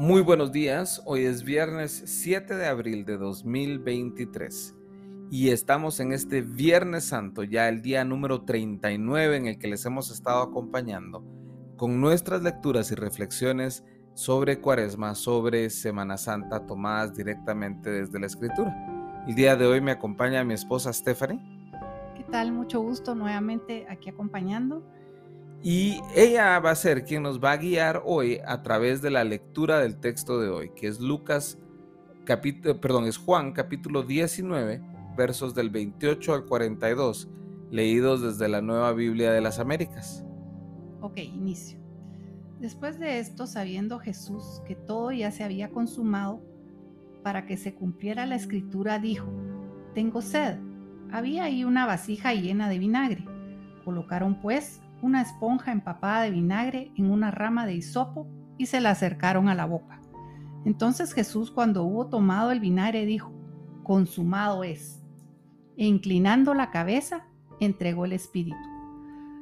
Muy buenos días, hoy es viernes 7 de abril de 2023 y estamos en este Viernes Santo, ya el día número 39 en el que les hemos estado acompañando con nuestras lecturas y reflexiones sobre Cuaresma, sobre Semana Santa tomadas directamente desde la Escritura. El día de hoy me acompaña mi esposa Stephanie. ¿Qué tal? Mucho gusto nuevamente aquí acompañando y ella va a ser quien nos va a guiar hoy a través de la lectura del texto de hoy, que es Lucas, capítulo, perdón, es Juan capítulo 19, versos del 28 al 42, leídos desde la Nueva Biblia de las Américas. Ok, inicio. Después de esto, sabiendo Jesús que todo ya se había consumado, para que se cumpliera la escritura, dijo, Tengo sed. Había ahí una vasija llena de vinagre. Colocaron pues una esponja empapada de vinagre en una rama de hisopo y se la acercaron a la boca. Entonces Jesús cuando hubo tomado el vinagre dijo, consumado es. E inclinando la cabeza, entregó el espíritu.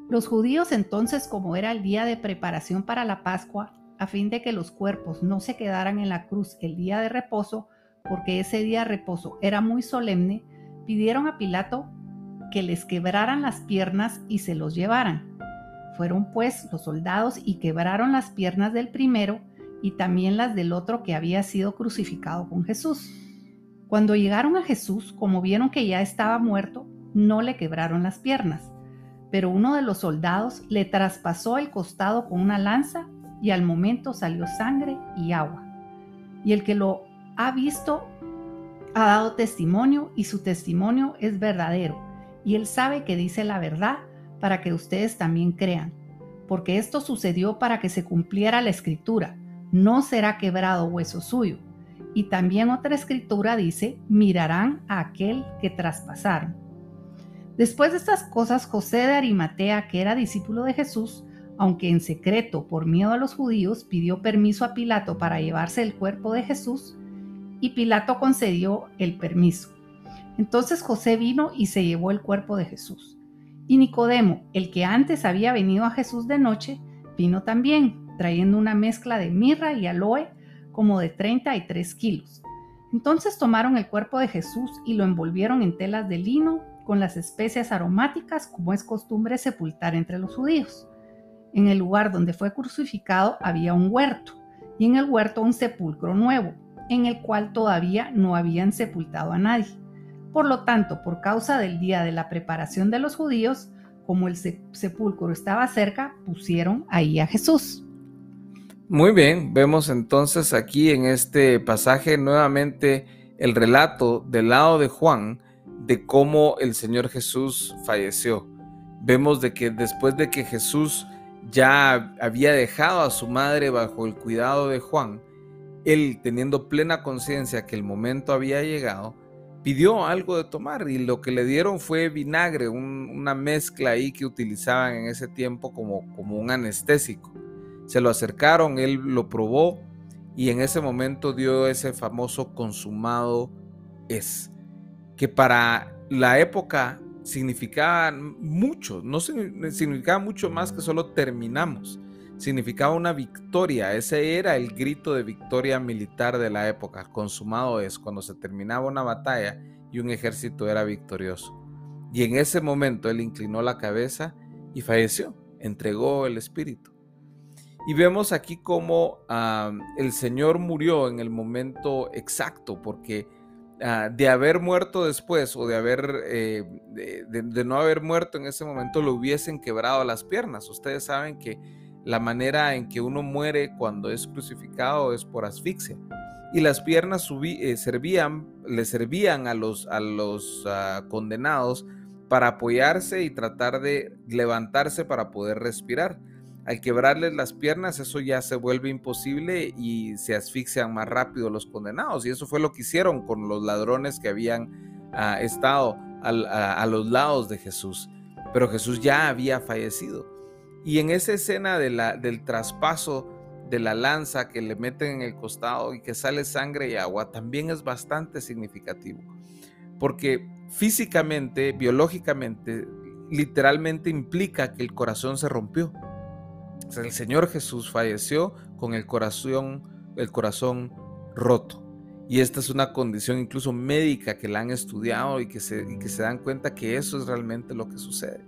Los judíos entonces, como era el día de preparación para la Pascua, a fin de que los cuerpos no se quedaran en la cruz el día de reposo, porque ese día de reposo era muy solemne, pidieron a Pilato que les quebraran las piernas y se los llevaran. Fueron pues los soldados y quebraron las piernas del primero y también las del otro que había sido crucificado con Jesús. Cuando llegaron a Jesús, como vieron que ya estaba muerto, no le quebraron las piernas, pero uno de los soldados le traspasó el costado con una lanza y al momento salió sangre y agua. Y el que lo ha visto ha dado testimonio y su testimonio es verdadero, y él sabe que dice la verdad para que ustedes también crean, porque esto sucedió para que se cumpliera la escritura, no será quebrado hueso suyo. Y también otra escritura dice, mirarán a aquel que traspasaron. Después de estas cosas, José de Arimatea, que era discípulo de Jesús, aunque en secreto por miedo a los judíos, pidió permiso a Pilato para llevarse el cuerpo de Jesús, y Pilato concedió el permiso. Entonces José vino y se llevó el cuerpo de Jesús. Y Nicodemo, el que antes había venido a Jesús de noche, vino también, trayendo una mezcla de mirra y aloe como de 33 kilos. Entonces tomaron el cuerpo de Jesús y lo envolvieron en telas de lino con las especias aromáticas como es costumbre sepultar entre los judíos. En el lugar donde fue crucificado había un huerto y en el huerto un sepulcro nuevo, en el cual todavía no habían sepultado a nadie. Por lo tanto, por causa del día de la preparación de los judíos, como el sepulcro estaba cerca, pusieron ahí a Jesús. Muy bien, vemos entonces aquí en este pasaje nuevamente el relato del lado de Juan de cómo el Señor Jesús falleció. Vemos de que después de que Jesús ya había dejado a su madre bajo el cuidado de Juan, él teniendo plena conciencia que el momento había llegado, pidió algo de tomar y lo que le dieron fue vinagre, una mezcla ahí que utilizaban en ese tiempo como, como un anestésico. Se lo acercaron, él lo probó y en ese momento dio ese famoso consumado es, que para la época significaba mucho, no significaba mucho más que solo terminamos significaba una victoria. Ese era el grito de victoria militar de la época. Consumado es cuando se terminaba una batalla y un ejército era victorioso. Y en ese momento él inclinó la cabeza y falleció, entregó el espíritu. Y vemos aquí cómo el Señor murió en el momento exacto, porque ah, de haber muerto después o de haber eh, de no haber muerto en ese momento, lo hubiesen quebrado las piernas. Ustedes saben que la manera en que uno muere cuando es crucificado es por asfixia. Y las piernas eh, servían, le servían a los, a los ah, condenados para apoyarse y tratar de levantarse para poder respirar. Al quebrarles las piernas, eso ya se vuelve imposible y se asfixian más rápido los condenados. Y eso fue lo que hicieron con los ladrones que habían ah, estado a los lados de Jesús. Pero Jesús ya había fallecido. Y en esa escena del traspaso de la lanza que le meten en el costado y que sale sangre y agua también es bastante significativo. Porque físicamente, biológicamente, literalmente implica que el corazón se rompió. el Señor Jesús falleció con el corazón el corazón roto. Y esta es una condición incluso médica que la han estudiado y que se dan cuenta que eso es realmente lo que sucede.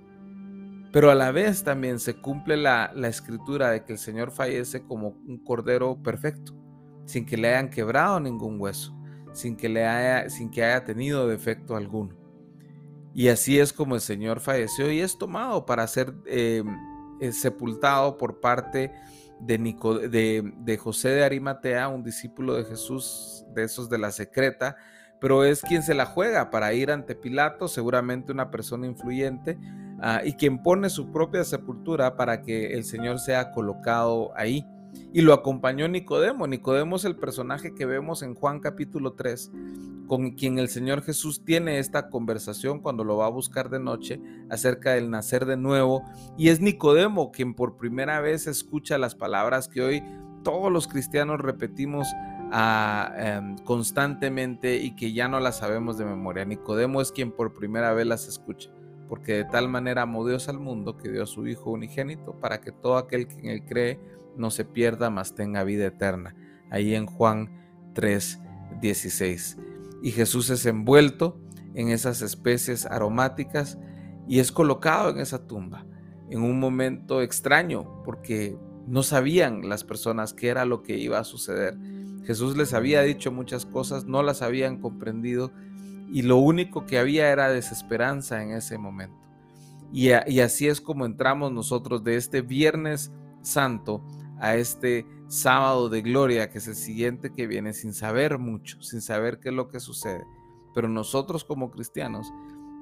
Pero a la vez también se cumple la, la escritura de que el Señor fallece como un cordero perfecto, sin que le hayan quebrado ningún hueso, sin que, le haya, sin que haya tenido defecto alguno. Y así es como el Señor falleció y es tomado para ser eh, eh, sepultado por parte de, de, José de Arimatea, un discípulo de Jesús, de esos de la secreta, pero es quien se la juega para ir ante Pilato, seguramente una persona influyente, ah, y quien pone su propia sepultura para que el Señor sea colocado ahí. Y lo acompañó Nicodemo. Nicodemo es el personaje que vemos en Juan capítulo 3, con quien el Señor Jesús tiene esta conversación cuando lo va a buscar de noche acerca del nacer de nuevo. Y es Nicodemo quien por primera vez escucha las palabras que hoy todos los cristianos repetimos ah, em, constantemente y que ya no las sabemos de memoria. Nicodemo es quien por primera vez las escucha, porque de tal manera amó Dios al mundo que dio a su Hijo unigénito para que todo aquel que en él cree no se pierda, mas tenga vida eterna. Ahí en Juan 3, 16 y Jesús es envuelto en esas especies aromáticas y es colocado en esa tumba en un momento extraño porque no sabían las personas qué era lo que iba a suceder. Jesús les había dicho muchas cosas, no las habían comprendido y lo único que había era desesperanza en ese momento. Y, así es como entramos nosotros de este Viernes Santo a este sábado de gloria, que es el siguiente que viene, sin saber mucho, sin saber qué es lo que sucede. Pero nosotros como cristianos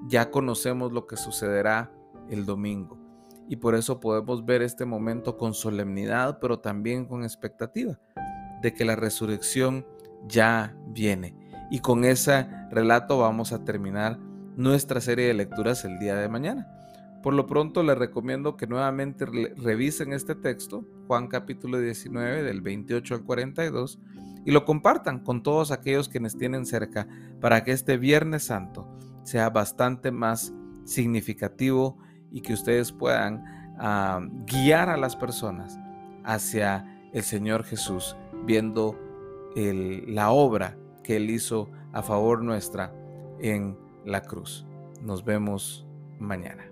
ya conocemos lo que sucederá el domingo. Y por eso podemos ver este momento con solemnidad, pero también con expectativa de que la resurrección ya viene. Y con ese relato vamos a terminar nuestra serie de lecturas el día de mañana. Por lo pronto les recomiendo que nuevamente revisen este texto, Juan capítulo 19 del 28 al 42, y lo compartan con todos aquellos quienes tienen cerca para que este Viernes Santo sea bastante más significativo y que ustedes puedan ah, guiar a las personas hacia el Señor Jesús, viendo la obra que Él hizo a favor nuestra en la cruz. Nos vemos mañana.